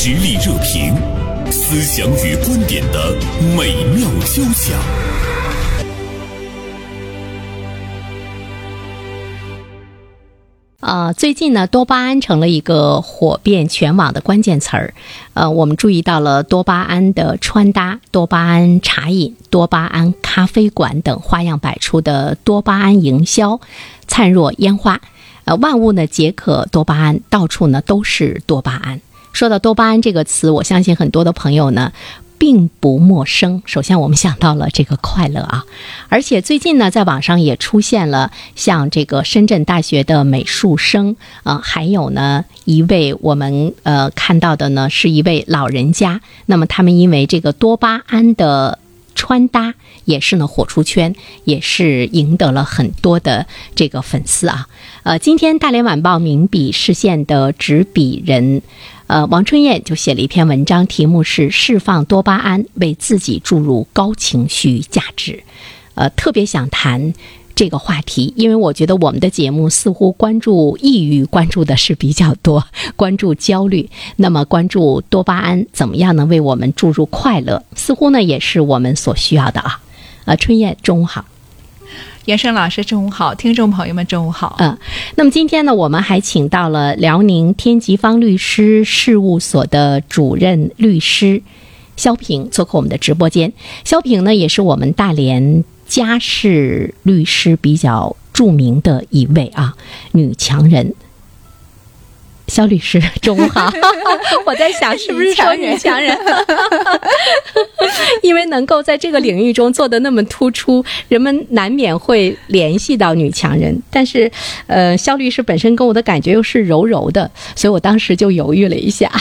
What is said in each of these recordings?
实力热评，思想与观点的美妙交响。啊，最近呢，多巴胺成了一个火遍全网的关键词儿。呃，我们注意到了多巴胺的穿搭、多巴胺茶饮、多巴胺咖啡馆等花样百出的多巴胺营销，灿若烟花。呃，万物呢皆可多巴胺，到处呢都是多巴胺。说到多巴胺这个词，我相信很多的朋友呢。并不陌生。首先，我们想到了这个快乐啊，而且最近呢，在网上也出现了像这个深圳大学的美术生啊，还有呢一位我们呃看到的呢是一位老人家。那么他们因为这个多巴胺的穿搭，也是呢火出圈，也是赢得了很多的这个粉丝啊。呃，今天大连晚报名笔视线的执笔人。呃，王春燕就写了一篇文章，题目是“释放多巴胺，为自己注入高情绪价值”。呃，特别想谈这个话题，因为我觉得我们的节目似乎关注抑郁，关注的是比较多，关注焦虑。那么，关注多巴胺怎么样能？为我们注入快乐，似乎呢也是我们所需要的啊。呃，春燕，中午好。袁生老师，中午好！听众朋友们，中午好。嗯，那么今天呢，我们还请到了辽宁天吉方律师事务所的主任律师肖平做客我们的直播间。肖平呢，也是我们大连家事律师比较著名的一位啊，女强人。肖律师，中午好。我在想，是不是说女强人？因为能够在这个领域中做的那么突出，人们难免会联系到女强人。但是，呃，肖律师本身跟我的感觉又是柔柔的，所以我当时就犹豫了一下。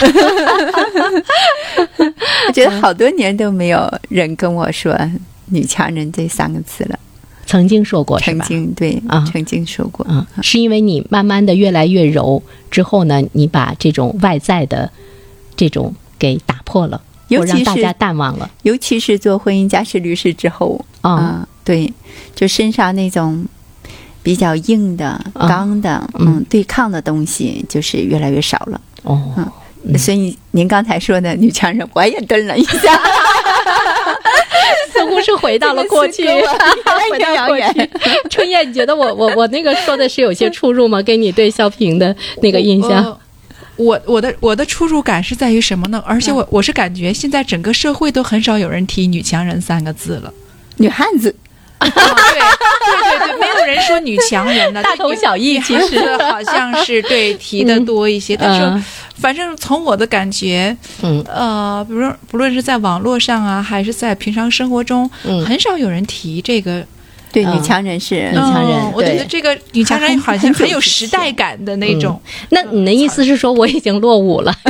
我觉得好多年都没有人跟我说“女强人”这三个字了。曾经说过，曾经对啊，曾经说过。啊，是因为你慢慢的越来越柔之后呢，你把这种外在的这种给打破了，尤其是大家淡忘了，尤其是做婚姻家事律师之后啊，对，就身上那种比较硬的、刚的、嗯，对抗的东西就是越来越少了。哦。嗯。所以您刚才说的女强人，我也顿了一下。似乎是回到了过去，回到过去。春燕，你觉得我我我那个说的是有些出入吗？跟你对肖平的那个印象？我我的我的出入感是在于什么呢？而且我我是感觉现在整个社会都很少有人提“女强人”三个字了，女汉子。对对对对，没有人说女强人的，大同小异。其实好像是对提的多一些，但是。反正从我的感觉，嗯，呃，不论不论是在网络上啊，还是在平常生活中，嗯，很少有人提这个，对女强人是女强人，我觉得这个女强人好像很有时代感的那种。那你的意思是说我已经落伍了？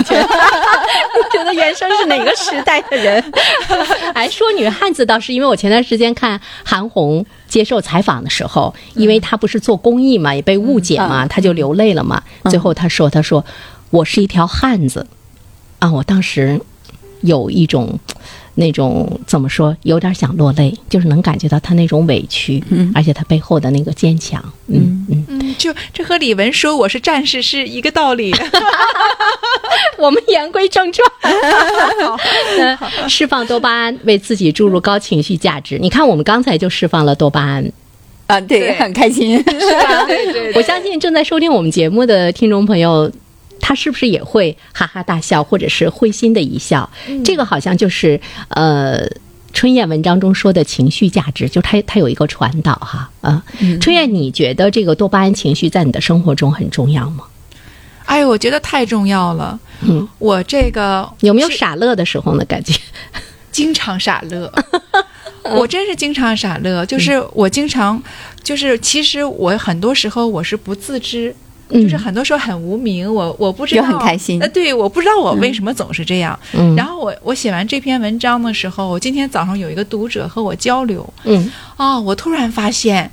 觉得原生是哪个时代的人？哎，说女汉子倒是因为我前段时间看韩红接受采访的时候，因为她不是做公益嘛，也被误解嘛，她就流泪了嘛。最后她说：“她说。”我是一条汉子，啊！我当时有一种那种怎么说，有点想落泪，就是能感觉到他那种委屈，嗯，而且他背后的那个坚强，嗯嗯嗯，就这和李玟说我是战士是一个道理。我们言归正传，释放多巴胺，为自己注入高情绪价值。你看，我们刚才就释放了多巴胺，啊，对，很开心。对对，我相信正在收听我们节目的听众朋友。他是不是也会哈哈大笑，或者是会心的一笑？这个好像就是呃，春燕文章中说的情绪价值，就它它有一个传导哈啊。春燕，你觉得这个多巴胺情绪在你的生活中很重要吗？哎，我觉得太重要了。嗯，我这个有没有傻乐的时候呢？感觉经常傻乐，我真是经常傻乐。就是我经常，就是其实我很多时候我是不自知。就是很多时候很无名，我我不知道，很开心。呃，对，我不知道我为什么总是这样。嗯，然后我我写完这篇文章的时候，我今天早上有一个读者和我交流。嗯，啊，我突然发现，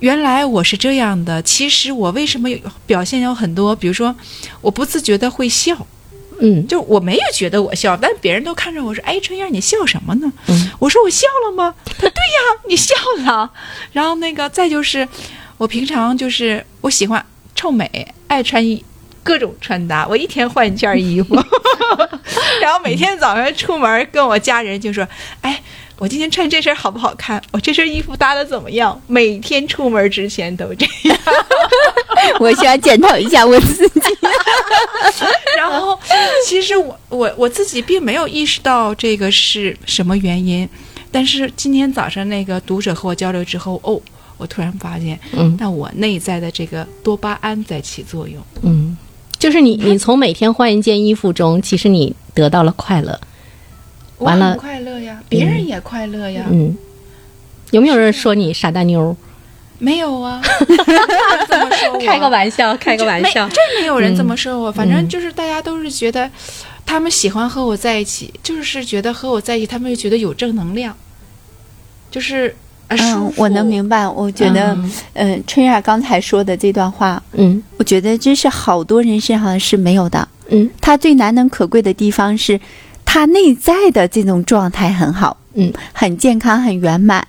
原来我是这样的。其实我为什么有表现有很多？比如说，我不自觉的会笑。嗯，就我没有觉得我笑，但别人都看着我说：“哎，春燕，你笑什么呢？”嗯，我说：“我笑了吗？”他对呀，你笑了。然后那个再就是。我平常就是我喜欢臭美，爱穿衣各种穿搭，我一天换一件衣服，然后每天早上出门跟我家人就说：“哎，我今天穿这身好不好看？我这身衣服搭的怎么样？”每天出门之前都这样。我需要检讨一下我自己。然后，其实我我我自己并没有意识到这个是什么原因，但是今天早上那个读者和我交流之后，哦。我突然发现，嗯，那我内在的这个多巴胺在起作用，嗯，就是你，你从每天换一件衣服中，其实你得到了快乐，完了快乐呀，别人也快乐呀，嗯，有没有人说你傻大妞？没有啊，这么说，开个玩笑，开个玩笑，真没有人这么说我，反正就是大家都是觉得他们喜欢和我在一起，就是觉得和我在一起，他们又觉得有正能量，就是。嗯，我能明白。我觉得，嗯，春燕刚才说的这段话，嗯，我觉得真是好多人身上是没有的。嗯，他最难能可贵的地方是，他内在的这种状态很好，嗯，很健康，很圆满。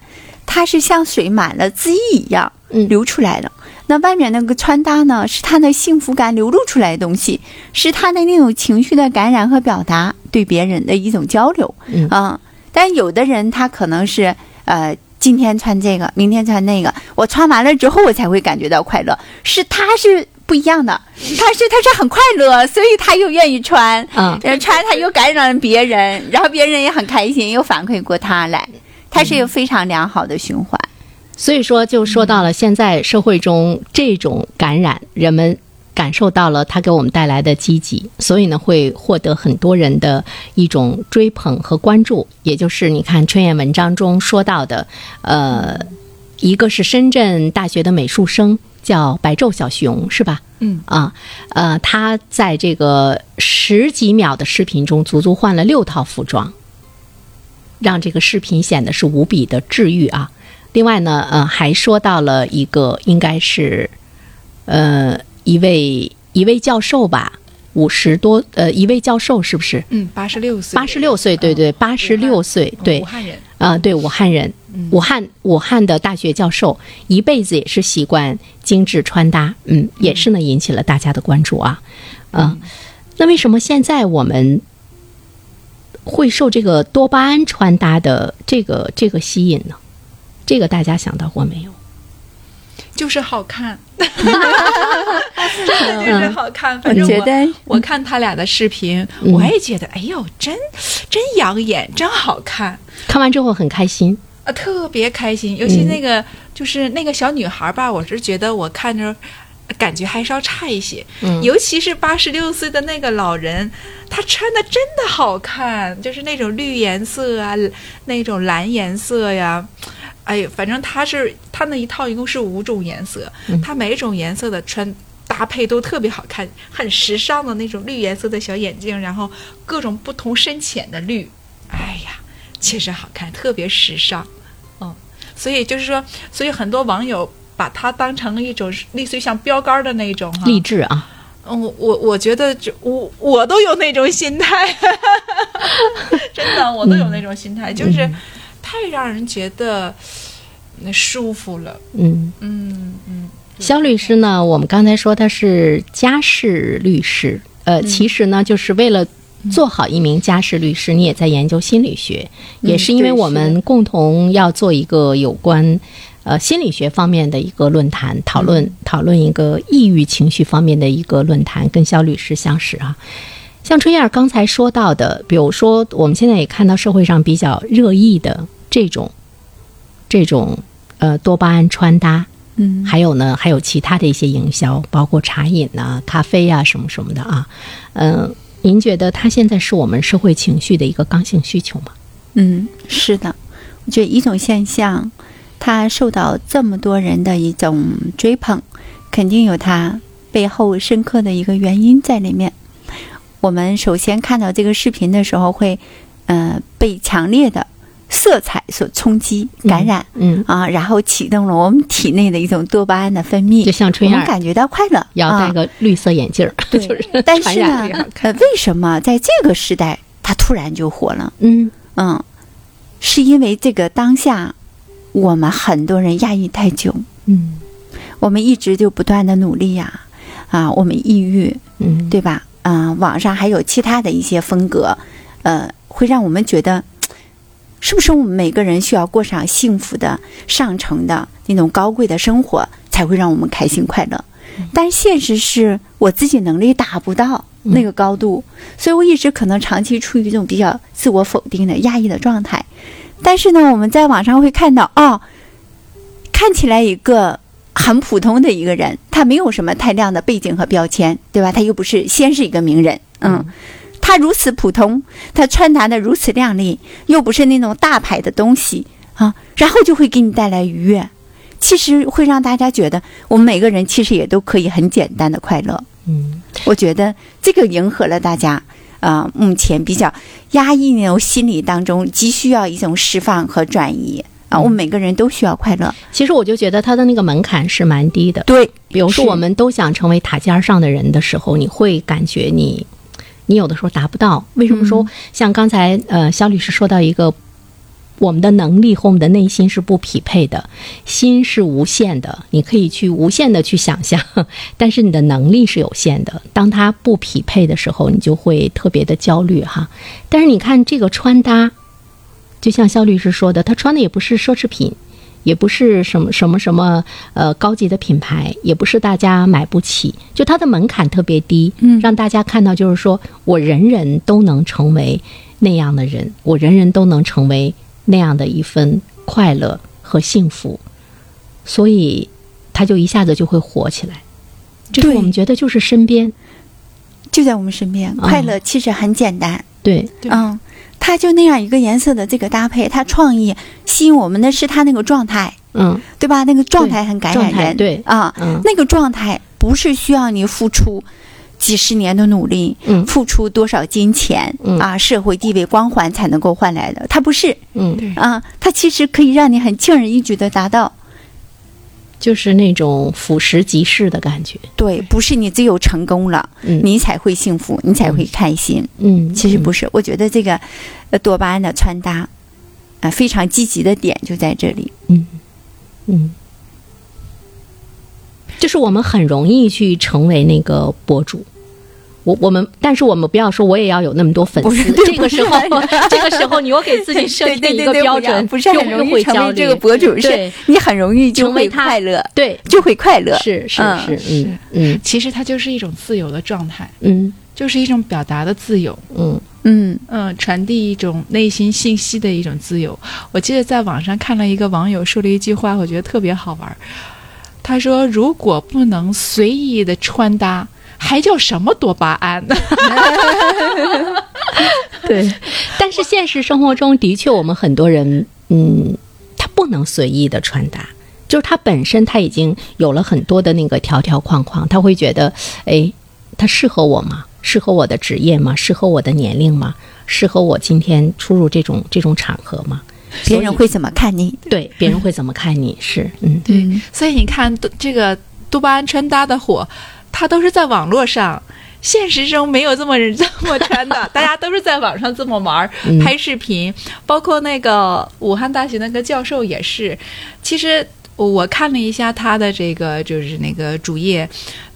他是像水满了滋溢一样，嗯，流出来的。那外面那个穿搭呢，是他的幸福感流露出来的东西，是他的那种情绪的感染和表达，对别人的一种交流。嗯啊，但有的人他可能是，呃。今天穿这个，明天穿那个，我穿完了之后，我才会感觉到快乐。是他是不一样的，他是他是很快乐，所以他又愿意穿，嗯，穿他又感染别人，然后别人也很开心，又反馈过他来，他是一个非常良好的循环。所以说，就说到了现在社会中这种感染，人们。感受到了他给我们带来的积极，所以呢会获得很多人的一种追捧和关注。也就是你看春燕文章中说到的，呃，一个是深圳大学的美术生叫白昼小熊，是吧？嗯啊，呃，他在这个十几秒的视频中足足换了六套服装，让这个视频显得是无比的治愈啊。另外呢，呃，还说到了一个应该是，呃。一位一位教授吧，五十多呃，一位教授是不是？嗯，八十六岁。八十六岁，对对，八十六岁，对。武汉人啊，对，武汉人，武汉武汉的大学教授，一辈子也是习惯精致穿搭，嗯，也是呢引起了大家的关注啊，嗯，那为什么现在我们会受这个多巴胺穿搭的这个这个吸引呢？这个大家想到过没有？就是好看，真 的就是好看。反正我我看他俩的视频，我也觉得，哎呦，真真养眼，真好看。看完之后很开心啊，特别开心。尤其那个就是那个小女孩吧，我是觉得我看着感觉还稍差一些。嗯，尤其是八十六岁的那个老人，他穿的真的好看，就是那种绿颜色啊，那种蓝颜色呀。哎，反正它是它那一套一共是五种颜色，它每种颜色的穿搭配都特别好看，很时尚的那种绿颜色的小眼镜，然后各种不同深浅的绿，哎呀，确实好看，特别时尚，嗯，所以就是说，所以很多网友把它当成一种类似于像标杆的那种励志啊，嗯，我我我觉得就我我都有那种心态，真的，我都有那种心态，就是。太让人觉得那舒服了。嗯嗯嗯。肖律师呢？我们刚才说他是家事律师，呃，其实呢，就是为了做好一名家事律师，你也在研究心理学，也是因为我们共同要做一个有关呃心理学方面的一个论坛，讨论讨论一个抑郁情绪方面的一个论坛，跟肖律师相识啊。像春燕刚才说到的，比如说我们现在也看到社会上比较热议的。这种，这种呃多巴胺穿搭，嗯，还有呢，还有其他的一些营销，包括茶饮呐、咖啡呀什么什么的啊，嗯，您觉得它现在是我们社会情绪的一个刚性需求吗？嗯，是的，我觉得一种现象，它受到这么多人的一种追捧，肯定有它背后深刻的一个原因在里面。我们首先看到这个视频的时候，会呃被强烈的。色彩所冲击、感染，嗯。啊，然后启动了我们体内的一种多巴胺的分泌，就像春燕，我们感觉到快乐。要戴个绿色眼镜儿，对，但是呢，呃，为什么在这个时代它突然就火了？嗯。嗯，是因为这个当下我们很多人压抑太久，嗯，我们一直就不断的努力呀，啊，我们抑郁，嗯，对吧？啊，网上还有其他的一些风格，呃，会让我们觉得，是不是我们每个人需要过上幸福的、上乘的那种高贵的生活，才会让我们开心快乐？但现实是我自己能力达不到那个高度，所以我一直可能长期处于一种比较自我否定的压抑的状态。但是呢，我们在网上会看到，哦，看起来一个很普通的一个人，他没有什么太亮的背景和标签，对吧？他又不是先是一个名人，嗯，他如此普通，他穿搭的如此靓丽，又不是那种大牌的东西啊，然后就会给你带来愉悦。其实会让大家觉得，我们每个人其实也都可以很简单的快乐。嗯，我觉得这个迎合了大家啊，目前比较压抑那种心理当中，急需要一种释放和转移啊。我们每个人都需要快乐。其实我就觉得他的那个门槛是蛮低的。对，比如说我们都想成为塔尖上的人的时候，你会感觉你，你有的时候达不到。为什么说像刚才呃肖律师说到一个？我们的能力和我们的内心是不匹配的，心是无限的，你可以去无限的去想象，但是你的能力是有限的。当它不匹配的时候，你就会特别的焦虑哈。但是你看这个穿搭，就像肖律师说的，他穿的也不是奢侈品，也不是什么什么什么呃高级的品牌，也不是大家买不起，就它的门槛特别低，嗯，让大家看到就是说我人人都能成为那样的人，我人人都能成为。那样的一份快乐和幸福，所以它就一下子就会火起来。这是我们觉得就是身边，就在我们身边。快乐其实很简单，对，嗯，他就那样一个颜色的这个搭配，他创意吸引我们的是他那个状态，嗯，对吧？那个状态很感染人，对啊，那个状态不是需要你付出。几十年的努力，嗯，付出多少金钱，嗯啊，社会地位光环才能够换来的？他不是，嗯，啊，他其实可以让你很轻而易举的达到，就是那种俯拾即是的感觉。对，不是你只有成功了，嗯，你才会幸福，你才会开心。嗯，其实不是。我觉得这个多巴胺的穿搭啊，非常积极的点就在这里。嗯嗯。就是我们很容易去成为那个博主，我我们，但是我们不要说我也要有那么多粉丝。这个时候，这个时候你又给自己设定一个标准，不是很容易成为这个博主，是你很容易就会快乐，对，就会快乐。是是是，是嗯，其实它就是一种自由的状态，嗯，就是一种表达的自由，嗯嗯嗯，传递一种内心信息的一种自由。我记得在网上看了一个网友说了一句话，我觉得特别好玩。他说：“如果不能随意的穿搭，还叫什么多巴胺呢？” 对，但是现实生活中的确，我们很多人，嗯，他不能随意的穿搭，就是他本身他已经有了很多的那个条条框框，他会觉得，哎，他适合我吗？适合我的职业吗？适合我的年龄吗？适合我今天出入这种这种场合吗？别人会怎么看你？对，别人会怎么看你？是，嗯，对。所以你看，这个多巴胺穿搭的火，它都是在网络上，现实中没有这么 这么穿的。大家都是在网上这么玩，拍视频。包括那个武汉大学那个教授也是。其实我看了一下他的这个，就是那个主页。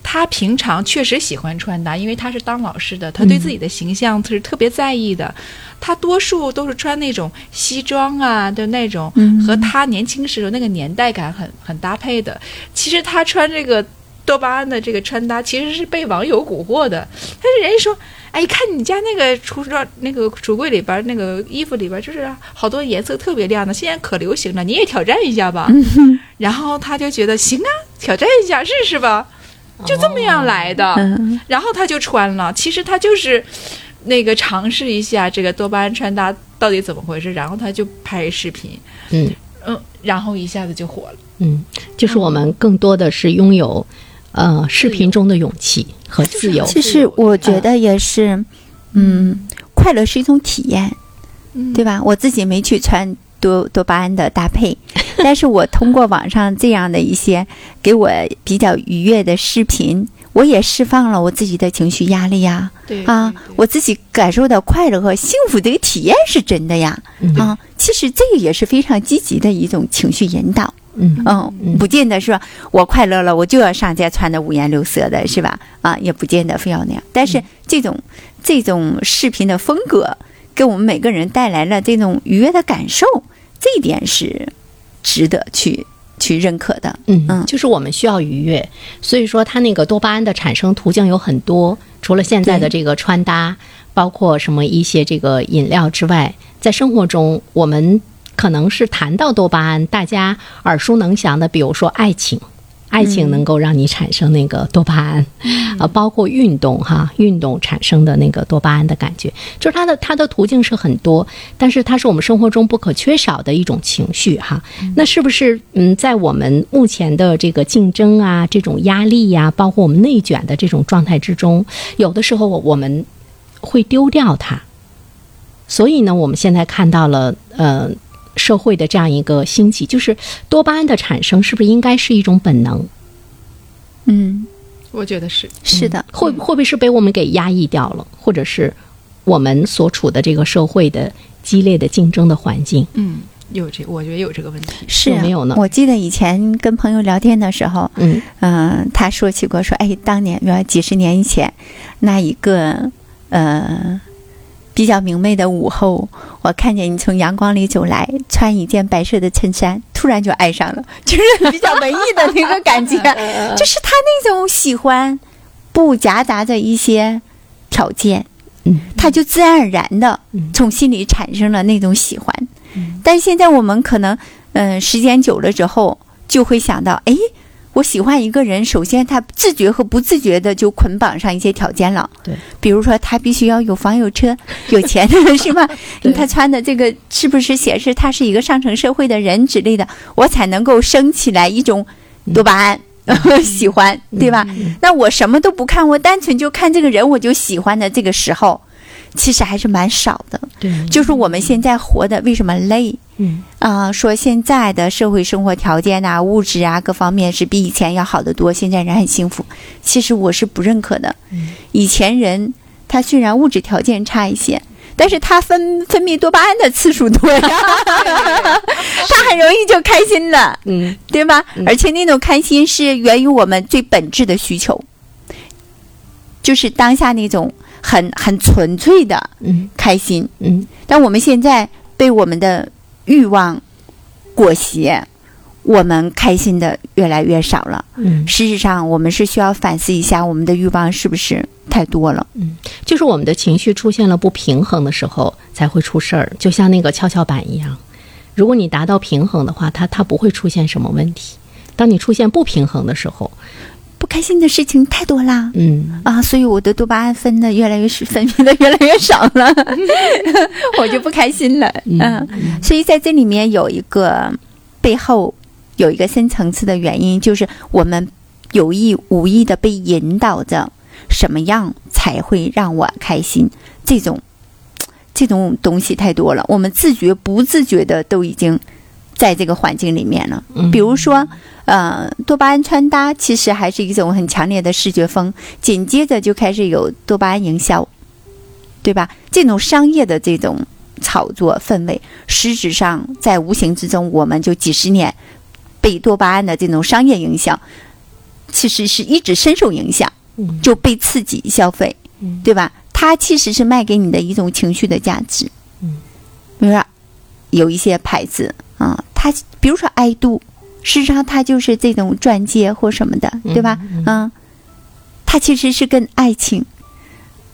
他平常确实喜欢穿搭，因为他是当老师的，他对自己的形象是特别在意的。他多数都是穿那种西装啊的那种，和他年轻时候那个年代感很很搭配的。其实他穿这个多巴胺的这个穿搭，其实是被网友蛊惑的。但是人家说，哎，看你家那个橱窗那个橱柜里边那个衣服里边，就是好多颜色特别亮的，现在可流行了，你也挑战一下吧。然后他就觉得行啊，挑战一下试试吧。就这么样来的，然后他就穿了。其实他就是那个尝试一下这个多巴胺穿搭到底怎么回事，然后他就拍视频，嗯嗯，然后一下子就火了。嗯，就是我们更多的是拥有呃视频中的勇气和自由。其实我觉得也是，嗯，快乐是一种体验，对吧？我自己没去穿。多多巴胺的搭配，但是我通过网上这样的一些给我比较愉悦的视频，我也释放了我自己的情绪压力呀。对啊，我自己感受到快乐和幸福这个体验是真的呀。啊，其实这个也是非常积极的一种情绪引导。嗯嗯，不见得是我快乐了，我就要上街穿的五颜六色的，是吧？啊，也不见得非要那样。但是这种这种视频的风格，给我们每个人带来了这种愉悦的感受，这一点是值得去去认可的。嗯嗯，就是我们需要愉悦，所以说它那个多巴胺的产生途径有很多，除了现在的这个穿搭，包括什么一些这个饮料之外，在生活中我们。可能是谈到多巴胺，大家耳熟能详的，比如说爱情，爱情能够让你产生那个多巴胺，啊，包括运动哈，运动产生的那个多巴胺的感觉，就是它的它的途径是很多，但是它是我们生活中不可缺少的一种情绪哈。那是不是嗯，在我们目前的这个竞争啊，这种压力呀，包括我们内卷的这种状态之中，有的时候我们会丢掉它，所以呢，我们现在看到了呃。社会的这样一个兴起，就是多巴胺的产生，是不是应该是一种本能？嗯，我觉得是是的，会会不会是被我们给压抑掉了，或者是我们所处的这个社会的激烈的竞争的环境？嗯，有这，我觉得有这个问题是没有呢。我记得以前跟朋友聊天的时候，嗯嗯，他说起过说，哎，当年，比如几十年以前，那一个呃。比较明媚的午后，我看见你从阳光里走来，穿一件白色的衬衫，突然就爱上了，就是比较文艺的那个感觉，就是他那种喜欢，不夹杂着一些条件，嗯，他就自然而然的从心里产生了那种喜欢，但现在我们可能，嗯，时间久了之后，就会想到，哎。我喜欢一个人，首先他自觉和不自觉的就捆绑上一些条件了。对，比如说他必须要有房有车，有钱是吧？他穿的这个是不是显示他是一个上层社会的人之类的，我才能够升起来一种多巴胺喜欢，对吧？那我什么都不看，我单纯就看这个人，我就喜欢的这个时候。其实还是蛮少的，对，就是我们现在活的为什么累？嗯啊，说现在的社会生活条件啊、物质啊各方面是比以前要好得多，现在人很幸福。其实我是不认可的。以前人他虽然物质条件差一些，但是他分分泌多巴胺的次数多呀，他很容易就开心了，嗯，对吧？而且那种开心是源于我们最本质的需求，就是当下那种。很很纯粹的，嗯，开心，嗯，但我们现在被我们的欲望裹挟，我们开心的越来越少了，嗯，事实上，我们是需要反思一下，我们的欲望是不是太多了，嗯，就是我们的情绪出现了不平衡的时候才会出事儿，就像那个跷跷板一样，如果你达到平衡的话，它它不会出现什么问题，当你出现不平衡的时候。不开心的事情太多啦，嗯。啊，所以我的多巴胺分的越来越是分泌的越来越少了，我就不开心了，嗯，所以在这里面有一个背后有一个深层次的原因，就是我们有意无意的被引导着，什么样才会让我开心？这种这种东西太多了，我们自觉不自觉的都已经。在这个环境里面呢，比如说，呃，多巴胺穿搭其实还是一种很强烈的视觉风，紧接着就开始有多巴胺营销，对吧？这种商业的这种炒作氛围，实质上在无形之中，我们就几十年被多巴胺的这种商业影响，其实是一直深受影响，就被刺激消费，对吧？它其实是卖给你的一种情绪的价值，嗯，比如说有一些牌子。啊，他比如说爱度，事实上他就是这种钻戒或什么的，对吧？嗯，他其实是跟爱情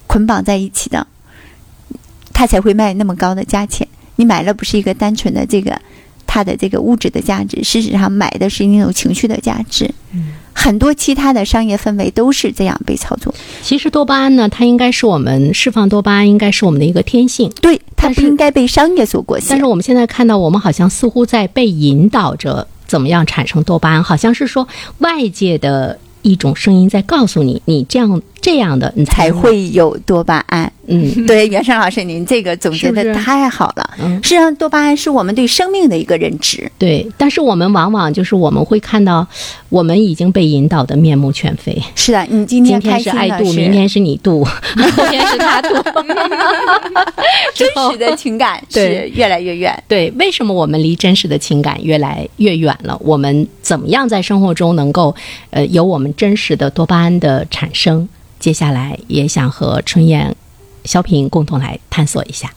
捆绑在一起的，他才会卖那么高的价钱。你买了不是一个单纯的这个它的这个物质的价值，事实上买的是那种情绪的价值。嗯。很多其他的商业氛围都是这样被操作。其实多巴胺呢，它应该是我们释放多巴胺，应该是我们的一个天性。对，它不应该被商业所裹挟。但是我们现在看到，我们好像似乎在被引导着怎么样产生多巴胺，好像是说外界的一种声音在告诉你，你这样这样的你才会有多巴胺。嗯，对，袁生老师，您这个总结的太好了。嗯，实际上多巴胺是我们对生命的一个认知。对，但是我们往往就是我们会看到，我们已经被引导的面目全非。是的，你今天是爱度，明天是你度，后天是他度，真实的情感是越来越远。对，为什么我们离真实的情感越来越远了？我们怎么样在生活中能够呃有我们真实的多巴胺的产生？接下来也想和春燕。小品共同来探索一下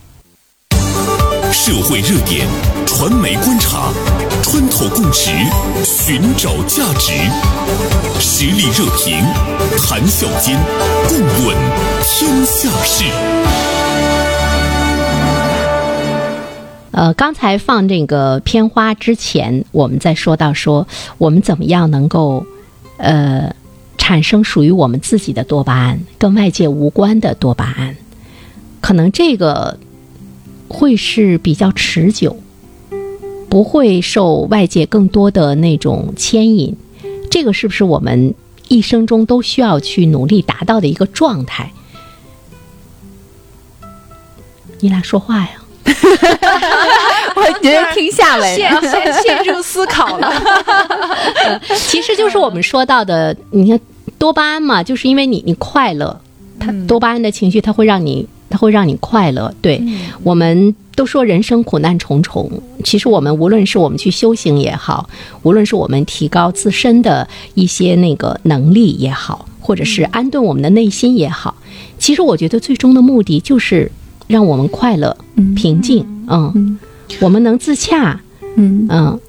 社会热点、传媒观察、穿透共识、寻找价值、实力热评、谈笑间，共论天下事。呃，刚才放这个片花之前，我们在说到说我们怎么样能够呃产生属于我们自己的多巴胺，跟外界无关的多巴胺。可能这个会是比较持久，不会受外界更多的那种牵引。这个是不是我们一生中都需要去努力达到的一个状态？你俩说话呀？我觉得听下来，陷陷陷入思考了。其实就是我们说到的，你看多巴胺嘛，就是因为你你快乐，它多巴胺的情绪，它会让你。它会让你快乐。对我们都说人生苦难重重，其实我们无论是我们去修行也好，无论是我们提高自身的一些那个能力也好，或者是安顿我们的内心也好，其实我觉得最终的目的就是让我们快乐、平静。嗯，我们能自洽。嗯嗯，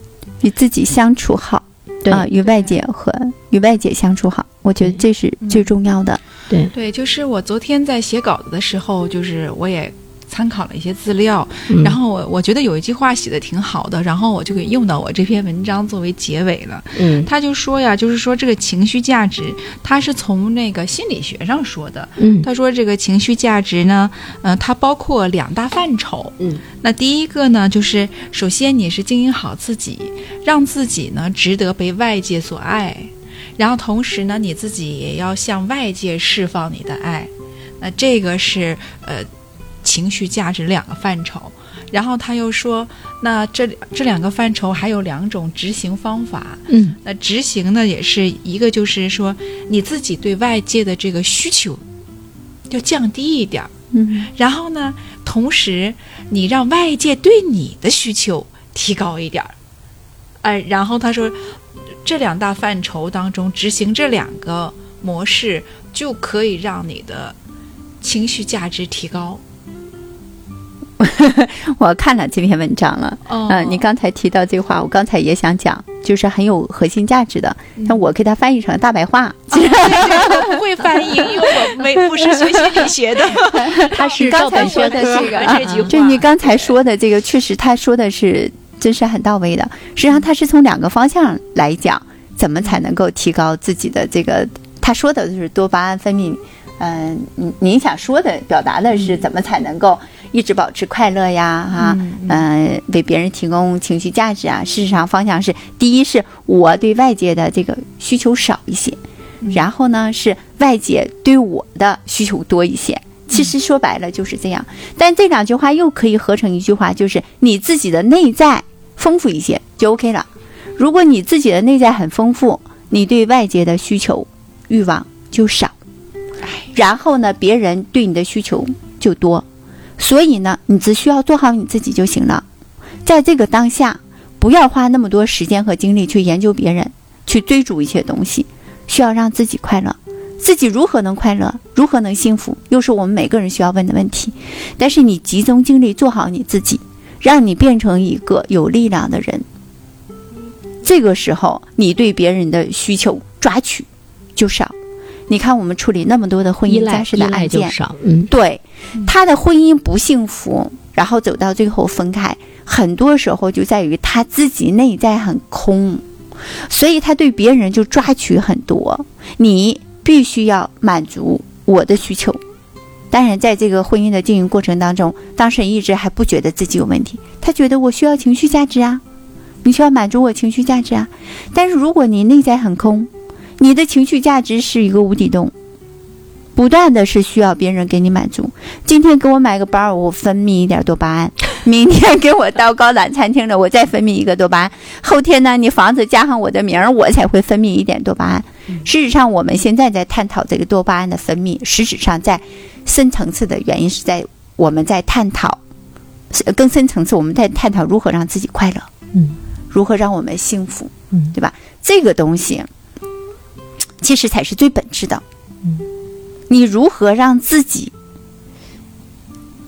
与自己相处好。啊，与外界和与外界相处好，我觉得这是最重要的。对对，就是我昨天在写稿子的时候，就是我也参考了一些资料，然后我我觉得有一句话写的挺好的，然后我就给用到我这篇文章作为结尾了。嗯，他就说呀，就是说这个情绪价值，他是从那个心理学上说的。嗯，他说这个情绪价值呢，嗯，它包括两大范畴。嗯，那第一个呢，就是首先你是经营好自己，让自己呢值得被外界所爱。然后同时呢，你自己也要向外界释放你的爱，那这个是呃情绪价值两个范畴。然后他又说，那这这两个范畴还有两种执行方法。嗯，那执行呢，也是一个就是说你自己对外界的这个需求要降低一点儿。嗯，然后呢，同时你让外界对你的需求提高一点儿。哎，然后他说。这两大范畴当中，执行这两个模式，就可以让你的情绪价值提高。我看了这篇文章了，嗯，你刚才提到这话，我刚才也想讲，就是很有核心价值的。那我给它翻译成大白话，不会翻译，因为我没 不是学心理学的。他是刚才说的这个这句话，就你刚才说的这个，确实他说的是。真是很到位的。实际上，他是从两个方向来讲，怎么才能够提高自己的这个。他说的就是多巴胺分泌。嗯，您您想说的、表达的是怎么才能够一直保持快乐呀？哈，嗯，为别人提供情绪价值啊。事实上，方向是：第一，是我对外界的这个需求少一些；然后呢，是外界对我的需求多一些。其实说白了就是这样。但这两句话又可以合成一句话，就是你自己的内在。丰富一些就 OK 了。如果你自己的内在很丰富，你对外界的需求欲望就少，然后呢，别人对你的需求就多。所以呢，你只需要做好你自己就行了。在这个当下，不要花那么多时间和精力去研究别人，去追逐一些东西。需要让自己快乐，自己如何能快乐，如何能幸福，又是我们每个人需要问的问题。但是你集中精力做好你自己。让你变成一个有力量的人，这个时候你对别人的需求抓取就少。你看，我们处理那么多的婚姻家事的案件，嗯，对，他的婚姻不幸福，然后走到最后分开，很多时候就在于他自己内在很空，所以他对别人就抓取很多。你必须要满足我的需求。当然，在这个婚姻的经营过程当中，当事人一直还不觉得自己有问题，他觉得我需要情绪价值啊，你需要满足我情绪价值啊。但是如果你内在很空，你的情绪价值是一个无底洞，不断的是需要别人给你满足。今天给我买个包，我分泌一点多巴胺；明天给我到高档餐厅了，我再分泌一个多巴胺；后天呢，你房子加上我的名儿，我才会分泌一点多巴胺。事实上，我们现在在探讨这个多巴胺的分泌，实质上在深层次的原因是在我们在探讨更深层次，我们在探讨如何让自己快乐，嗯，如何让我们幸福，嗯，对吧？这个东西其实才是最本质的，嗯。你如何让自己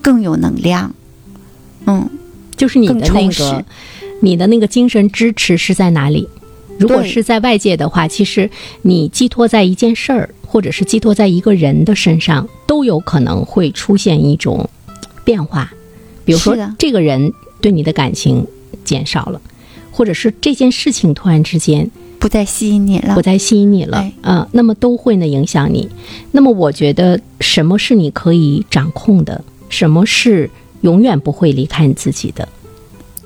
更有能量？嗯，就是你的那个，你的那个精神支持是在哪里？如果是在外界的话，其实你寄托在一件事儿，或者是寄托在一个人的身上，都有可能会出现一种变化。比如说，这个人对你的感情减少了，或者是这件事情突然之间。不再吸引你了，不再吸引你了，嗯，那么都会呢影响你。那么我觉得，什么是你可以掌控的？什么是永远不会离开你自己的？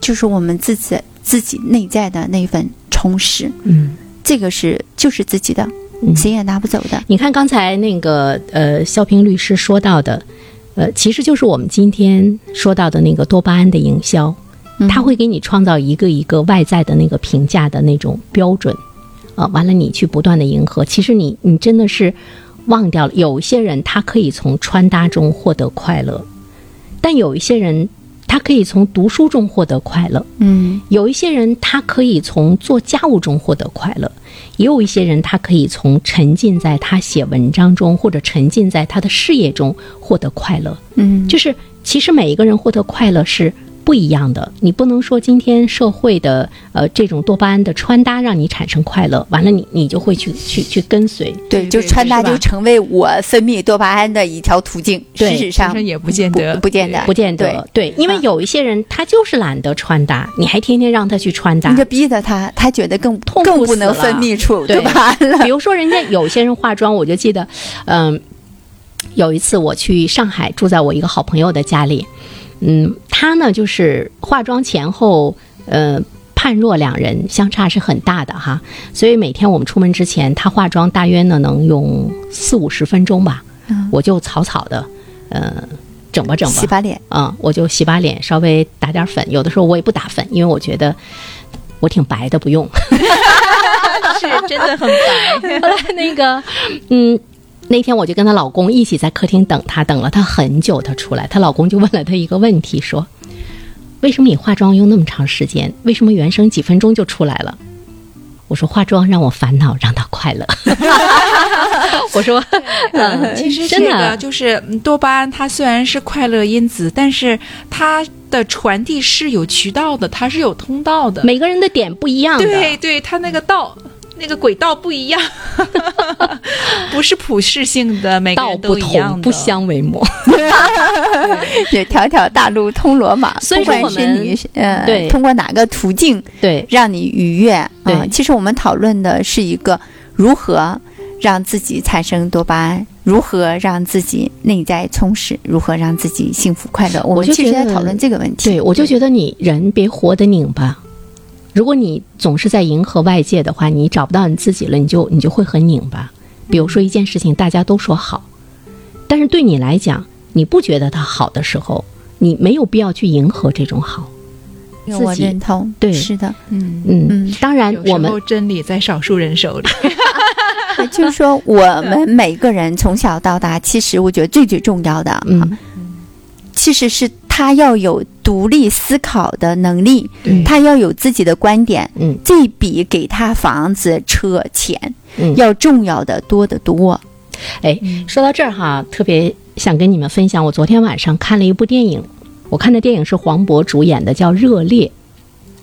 就是我们自己自己内在的那份充实。嗯，这个是就是自己的，谁也拿不走的。你看刚才那个呃，肖平律师说到的，呃，其实就是我们今天说到的那个多巴胺的营销。它会给你创造一个一个外在的那个评价的那种标准，啊，完了你去不断的迎合，其实你你真的是忘掉了，有些人他可以从穿搭中获得快乐，但有一些人他可以从读书中获得快乐，嗯，有一些人他可以从做家务中获得快乐，也有一些人他可以从沉浸在他写文章中或者沉浸在他的事业中获得快乐，嗯，就是其实每一个人获得快乐是。不一样的，你不能说今天社会的呃这种多巴胺的穿搭让你产生快乐，完了你你就会去去去跟随，对，就穿搭就成为我分泌多巴胺的一条途径。事实上也不见得，不见得，不见得。对，因为有一些人他就是懒得穿搭，你还天天让他去穿搭，你就逼着他，他觉得更痛更不能分泌出多巴胺了。比如说人家有些人化妆，我就记得，嗯，有一次我去上海住在我一个好朋友的家里。嗯，他呢就是化妆前后，呃，判若两人，相差是很大的哈。所以每天我们出门之前，她化妆大约呢能用四五十分钟吧。我就草草的，呃，整吧整吧，洗把脸。嗯，我就洗把脸，稍微打点粉。有的时候我也不打粉，因为我觉得我挺白的，不用。是真的很白。后来那个，嗯。那天我就跟她老公一起在客厅等她，等了她很久，她出来，她老公就问了她一个问题，说：“为什么你化妆用那么长时间？为什么原生几分钟就出来了？”我说：“化妆让我烦恼，让她快乐。”我说：“其实这个就是多巴胺，它虽然是快乐因子，但是它的传递是有渠道的，它是有通道的，每个人的点不一样。对，对，它那个道。”那个轨道不一样，不是普适性的，每个人都一样的，不相为谋。对，条条大路通罗马。所以说我们呃，对，通过哪个途径对让你愉悦？对，其实我们讨论的是一个如何让自己产生多巴胺，如何让自己内在充实，如何让自己幸福快乐。我们其实在讨论这个问题。对，我就觉得你人别活得拧巴。如果你总是在迎合外界的话，你找不到你自己了，你就你就会很拧巴。比如说一件事情，大家都说好，但是对你来讲，你不觉得它好的时候，你没有必要去迎合这种好。我认同，对，是的，嗯嗯。当然，我们真理在少数人手里。就是说，我们每个人从小到大，其实我觉得最最重要的，嗯，其实是。他要有独立思考的能力，他要有自己的观点，嗯，这比给他房子、车、钱，嗯。要重要的多得多。哎，说到这儿哈，特别想跟你们分享，我昨天晚上看了一部电影，我看的电影是黄渤主演的，叫《热烈》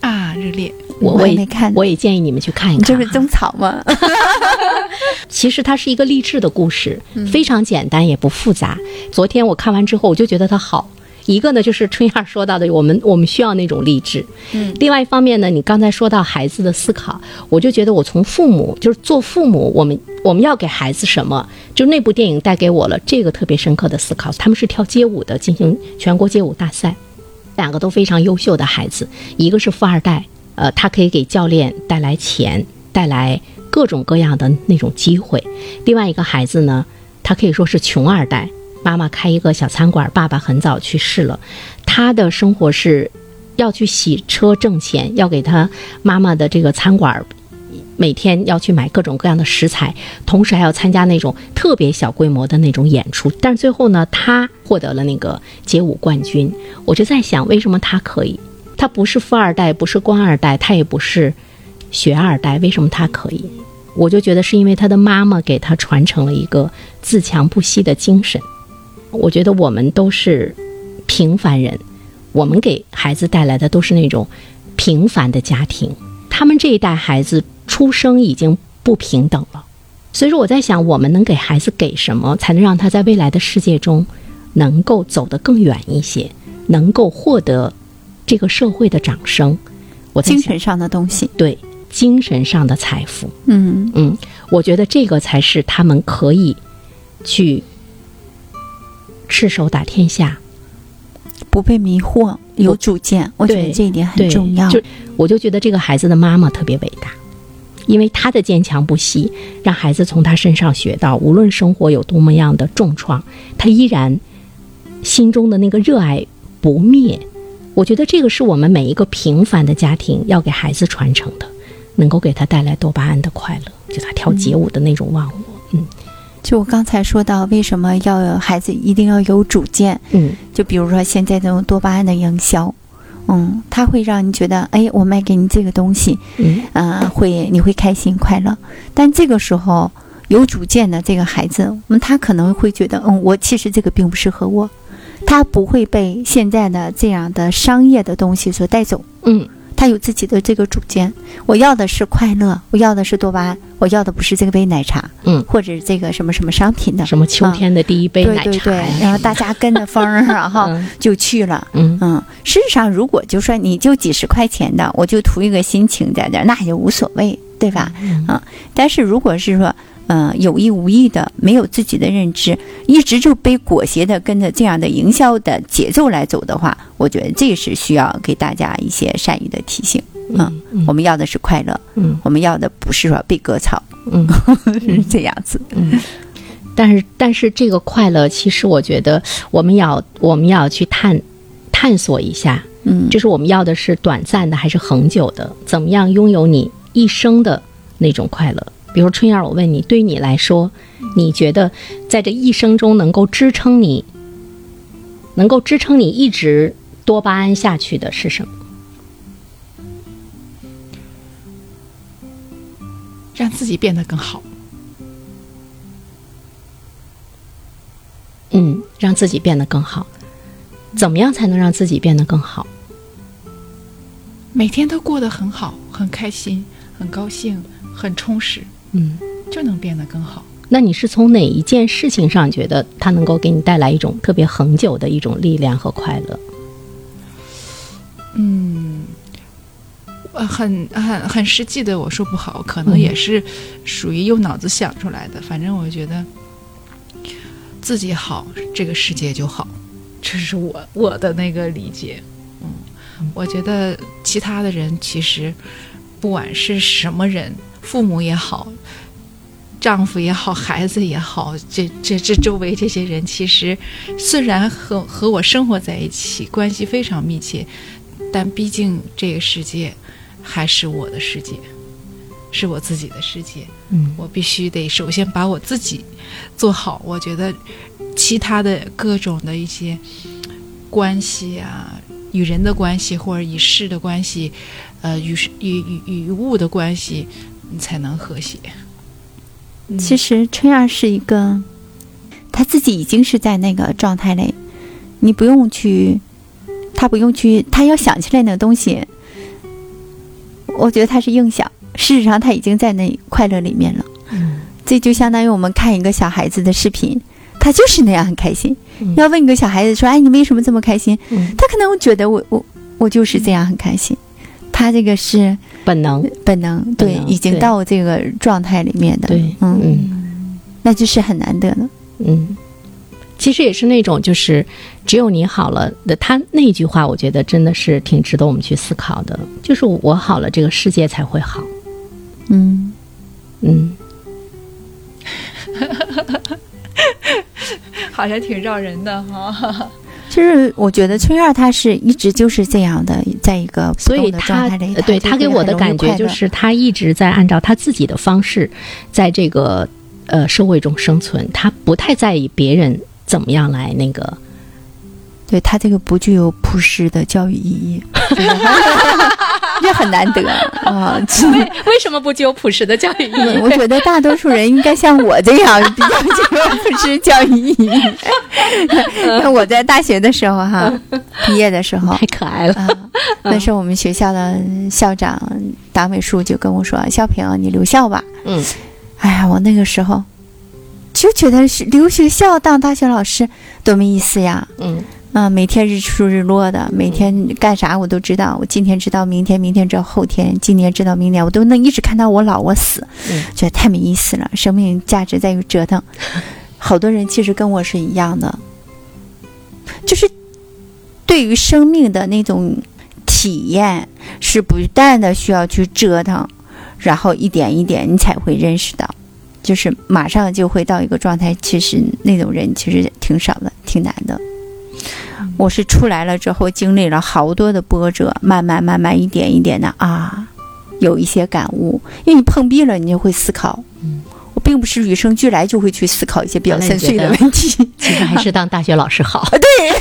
啊，《热烈》，我我也没看，我也建议你们去看一看，就是种草嘛。其实它是一个励志的故事，非常简单也不复杂。昨天我看完之后，我就觉得它好。一个呢，就是春燕说到的，我们我们需要那种励志。嗯，另外一方面呢，你刚才说到孩子的思考，我就觉得我从父母就是做父母，我们我们要给孩子什么？就那部电影带给我了这个特别深刻的思考。他们是跳街舞的，进行全国街舞大赛，两个都非常优秀的孩子，一个是富二代，呃，他可以给教练带来钱，带来各种各样的那种机会；另外一个孩子呢？他可以说是穷二代。妈妈开一个小餐馆，爸爸很早去世了，他的生活是要去洗车挣钱，要给他妈妈的这个餐馆每天要去买各种各样的食材，同时还要参加那种特别小规模的那种演出。但最后呢，他获得了那个街舞冠军。我就在想，为什么他可以？他不是富二代，不是官二代，他也不是学二代，为什么他可以？我就觉得是因为他的妈妈给他传承了一个自强不息的精神。我觉得我们都是平凡人，我们给孩子带来的都是那种平凡的家庭。他们这一代孩子出生已经不平等了，所以说我在想，我们能给孩子给什么，才能让他在未来的世界中能够走得更远一些，能够获得这个社会的掌声。我精神上的东西，对精神上的财富，嗯嗯，我觉得这个才是他们可以去。赤手打天下，不被迷惑，有主见。我觉得这一点很重要。就我就觉得这个孩子的妈妈特别伟大，因为她的坚强不息，让孩子从她身上学到，无论生活有多么样的重创，她依然心中的那个热爱不灭。我觉得这个是我们每一个平凡的家庭要给孩子传承的，能够给他带来多巴胺的快乐，就他跳街舞的那种忘我，嗯。就我刚才说到，为什么要孩子一定要有主见？嗯，就比如说现在这种多巴胺的营销，嗯，它会让你觉得，哎，我卖给你这个东西，嗯，啊，会你会开心快乐。但这个时候有主见的这个孩子，嗯，他可能会觉得，嗯，我其实这个并不适合我，他不会被现在的这样的商业的东西所带走，嗯。他有自己的这个主见，我要的是快乐，我要的是多巴胺，我要的不是这个杯奶茶，嗯，或者这个什么什么商品的，什么秋天的第一杯奶茶，对对对，然后大家跟着风儿，然后就去了，嗯嗯。事实上，如果就说你就几十块钱的，我就图一个心情在这，那也无所谓，对吧？嗯。但是如果是说，嗯，有意无意的，没有自己的认知，一直就被裹挟的跟着这样的营销的节奏来走的话，我觉得这是需要给大家一些善意的提醒。嗯，我们要的是快乐，嗯，我们要的不是说被割草，嗯，是这样子。嗯，但是但是这个快乐，其实我觉得我们要我们要去探探索一下，嗯，就是我们要的是短暂的还是恒久的？怎么样拥有你一生的那种快乐？比如春燕，我问你，对于你来说，你觉得在这一生中能够支撑你、能够支撑你一直多巴胺下去的是什么？让自己变得更好。嗯，让自己变得更好。怎么样才能让自己变得更好？每天都过得很好，很开心，很高兴，很充实。嗯，就能变得更好。那你是从哪一件事情上觉得它能够给你带来一种特别恒久的一种力量和快乐？嗯，很很很实际的，我说不好，可能也是属于用脑子想出来的。反正我觉得自己好，这个世界就好，这是我我的那个理解。嗯，我觉得其他的人其实不管是什么人。父母也好，丈夫也好，孩子也好，这这这周围这些人，其实虽然和和我生活在一起，关系非常密切，但毕竟这个世界还是我的世界，是我自己的世界。嗯，我必须得首先把我自己做好。我觉得其他的各种的一些关系啊，与人的关系或者与事的关系，呃，与与与与物的关系。你才能和谐。其实春燕是一个，他自己已经是在那个状态里，你不用去，他不用去，他要想起来那个东西，我觉得他是硬想。事实上，他已经在那快乐里面了。嗯，这就相当于我们看一个小孩子的视频，他就是那样很开心。要问一个小孩子说：“哎，你为什么这么开心？”他可能会觉得我我我就是这样很开心。他这个是本能，本能，对，已经到这个状态里面的，对，嗯。嗯，那就是很难得的，嗯，其实也是那种，就是只有你好了的，他那句话，我觉得真的是挺值得我们去思考的，就是我好了，这个世界才会好，嗯。嗯，好像挺绕人的哈。就是我觉得春燕她是一直就是这样的，在一个所以她对她给我的感觉就是她一直在按照她自己的方式，在这个呃社会中生存，她不太在意别人怎么样来那个。对他这个不具有普世的教育意义，这很难得 啊！为为什么不具有朴实的教育意义？我觉得大多数人应该像我这样 比较具有普世教育意义。那我在大学的时候哈，毕业的时候太可爱了。那时候我们学校的校长党委书就跟我说：“小平，你留校吧。”嗯，哎呀，我那个时候就觉得是留学校当大学老师多没意思呀。嗯。啊，每天日出日落的，每天干啥我都知道。我今天知道明天，明天知道后天，今年知道明年，我都能一直看到我老我死，觉得太没意思了。生命价值在于折腾。好多人其实跟我是一样的，就是对于生命的那种体验是不断的需要去折腾，然后一点一点你才会认识到，就是马上就会到一个状态。其实那种人其实挺少的，挺难的。我是出来了之后，经历了好多的波折，慢慢慢慢一点一点的啊，有一些感悟。因为你碰壁了，你就会思考。嗯，我并不是与生俱来就会去思考一些比较深邃的问题。其实还是当大学老师好。对，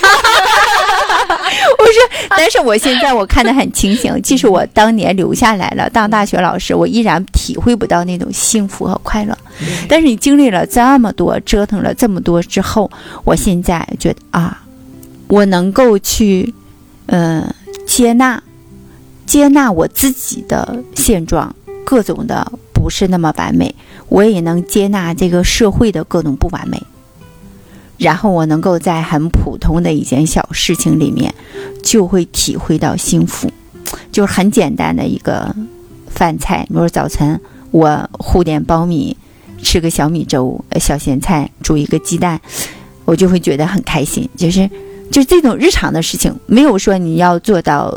我说，但是我现在我看得很清醒。即使我当年留下来了当大学老师，我依然体会不到那种幸福和快乐。但是你经历了这么多，折腾了这么多之后，我现在觉得啊。我能够去，呃，接纳，接纳我自己的现状，各种的不是那么完美，我也能接纳这个社会的各种不完美。然后我能够在很普通的一件小事情里面，就会体会到幸福，就是很简单的一个饭菜，比如说早晨我糊点苞米，吃个小米粥，小咸菜，煮一个鸡蛋，我就会觉得很开心，就是。就这种日常的事情，没有说你要做到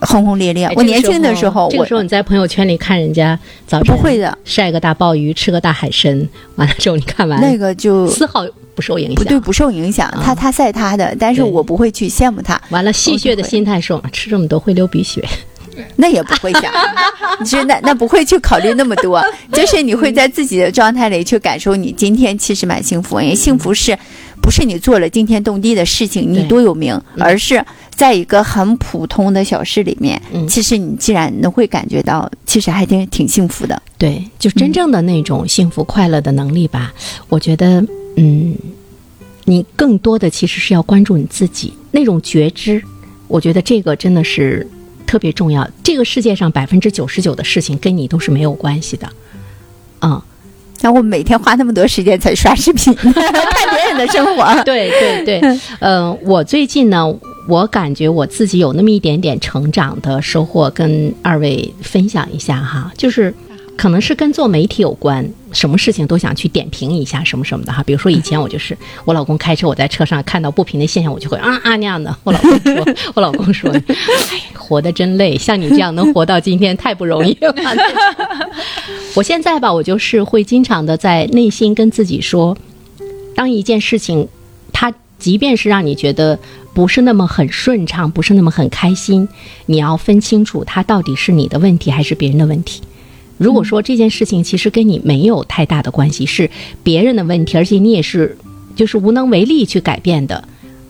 轰轰烈烈。我年轻的时候，这个时候你在朋友圈里看人家早晨不会的晒个大鲍鱼，吃个大海参，完了之后你看完那个就丝毫不受影响，对，不受影响。他他晒他的，但是我不会去羡慕他。完了，戏谑的心态说吃这么多会流鼻血，那也不会想，是那那不会去考虑那么多，就是你会在自己的状态里去感受你今天其实蛮幸福，因为幸福是。不是你做了惊天动地的事情，你多有名，而是在一个很普通的小事里面，其实你既然能会感觉到，其实还挺挺幸福的。对，就真正的那种幸福快乐的能力吧。我觉得，嗯，你更多的其实是要关注你自己那种觉知。我觉得这个真的是特别重要。这个世界上百分之九十九的事情跟你都是没有关系的，嗯。那我每天花那么多时间在刷视频，看别人的生活。对 对对，嗯，我最近呢，我感觉我自己有那么一点点成长的收获，跟二位分享一下哈，就是。可能是跟做媒体有关，什么事情都想去点评一下什么什么的哈。比如说以前我就是我老公开车，我在车上看到不平的现象，我就会啊啊那样的。我老公说，我老公说，哎，活得真累，像你这样能活到今天太不容易了。我现在吧，我就是会经常的在内心跟自己说，当一件事情，它即便是让你觉得不是那么很顺畅，不是那么很开心，你要分清楚它到底是你的问题还是别人的问题。如果说这件事情其实跟你没有太大的关系，是别人的问题，而且你也是就是无能为力去改变的，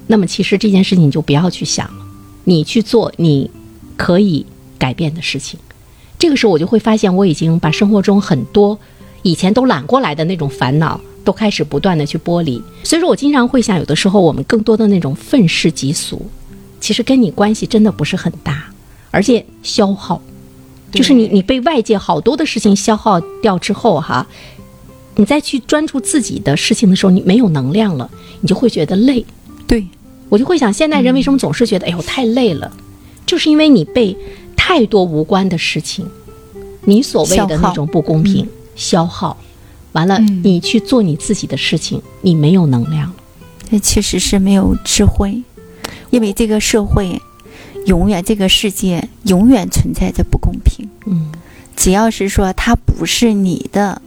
那么其实这件事情你就不要去想了，你去做你可以改变的事情。这个时候我就会发现，我已经把生活中很多以前都揽过来的那种烦恼，都开始不断的去剥离。所以说我经常会想，有的时候我们更多的那种愤世嫉俗，其实跟你关系真的不是很大，而且消耗。就是你，你被外界好多的事情消耗掉之后，哈，你再去专注自己的事情的时候，你没有能量了，你就会觉得累。对，我就会想，现代人为什么总是觉得，哎呦，太累了？就是因为你被太多无关的事情，你所谓的那种不公平消耗，完了，你去做你自己的事情，你没有能量了。那确实是没有智慧，因为这个社会。永远，这个世界永远存在着不公平。嗯，只要是说它不是你的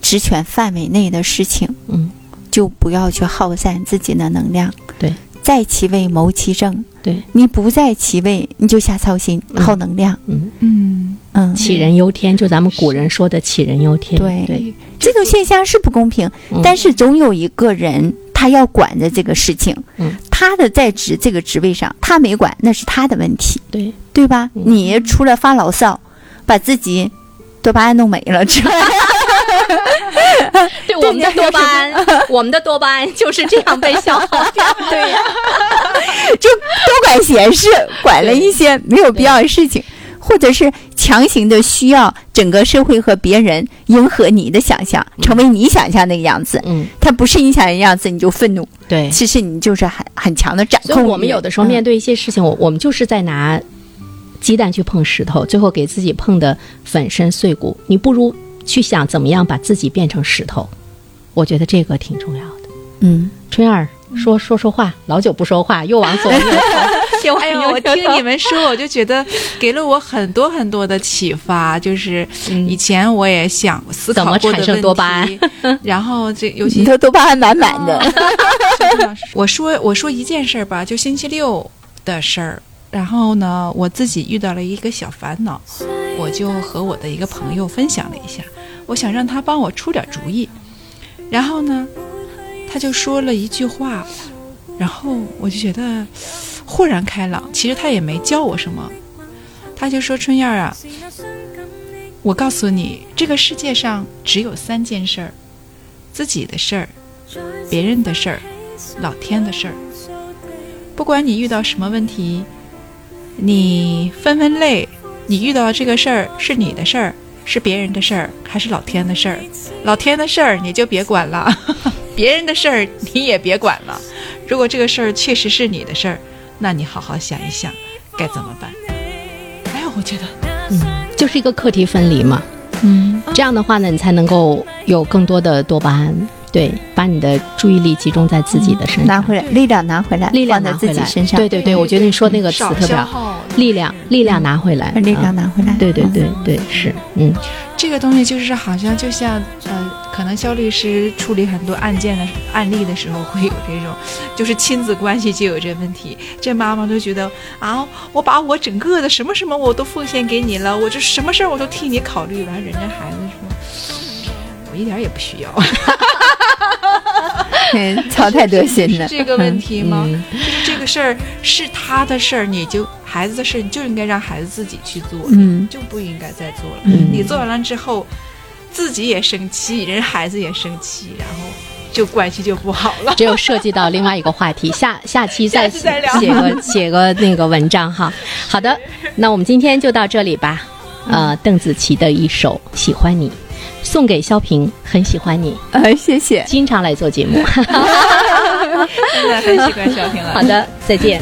职权范围内的事情，嗯，就不要去耗散自己的能量。对，在其位谋其政。对，你不在其位，你就瞎操心，耗能量。嗯嗯嗯，杞人忧天，就咱们古人说的杞人忧天。对对，这种现象是不公平，但是总有一个人他要管的这个事情。嗯，他的在职这个职位上，他没管，那是他的问题。对，对吧？你除了发牢骚，把自己多巴胺弄没了之外。对我们的多巴胺，我们的多巴胺就是这样被消耗掉。对呀，就多管闲事，管了一些没有必要的事情，或者是强行的需要整个社会和别人迎合你的想象，成为你想象那个样子。嗯，他不是你想的样子，你就愤怒。对，其实你就是很很强的掌控。所以我们有的时候面对一些事情，我我们就是在拿鸡蛋去碰石头，最后给自己碰的粉身碎骨。你不如。去想怎么样把自己变成石头，我觉得这个挺重要的。嗯，春儿说说说话，老久不说话，又往左又哎呦，我听你们说，我就觉得给了我很多很多的启发。就是以前我也想思考过的问题，然后这 尤其你的多巴胺满满的。我说我说一件事儿吧，就星期六的事儿。然后呢，我自己遇到了一个小烦恼，我就和我的一个朋友分享了一下，我想让他帮我出点主意。然后呢，他就说了一句话，然后我就觉得豁然开朗。其实他也没教我什么，他就说：“春燕啊，我告诉你，这个世界上只有三件事儿：自己的事儿、别人的事儿、老天的事儿。不管你遇到什么问题。”你分分类，你遇到这个事儿是你的事儿，是别人的事儿，还是老天的事儿？老天的事儿你就别管了，别人的事儿你也别管了。如果这个事儿确实是你的事儿，那你好好想一想该怎么办。哎呀，我觉得，嗯，就是一个课题分离嘛，嗯，这样的话呢，你才能够有更多的多巴胺。对，把你的注意力集中在自己的身上，拿回来，力量拿回来，力量拿回来，身上。对对对，我觉得你说那个词特别好，力量，力量拿回来，力量拿回来。对对对对，是，嗯，这个东西就是好像就像呃，可能肖律师处理很多案件的案例的时候会有这种，就是亲子关系就有这问题，这妈妈都觉得啊，我把我整个的什么什么我都奉献给你了，我这什么事儿我都替你考虑，完人家孩子说，我一点也不需要。操太多心了，这个问题吗？就是这个事儿是他的事儿，你就孩子的事儿，你就应该让孩子自己去做，嗯，就不应该再做了。你做完了之后，自己也生气，人孩子也生气，然后就关系就不好了。只有涉及到另外一个话题，下下期再写个写个那个文章哈。好的，那我们今天就到这里吧。呃，邓紫棋的一首《喜欢你》。送给肖平，很喜欢你，呃，谢谢，经常来做节目，真的很喜欢肖平了。好的，再见。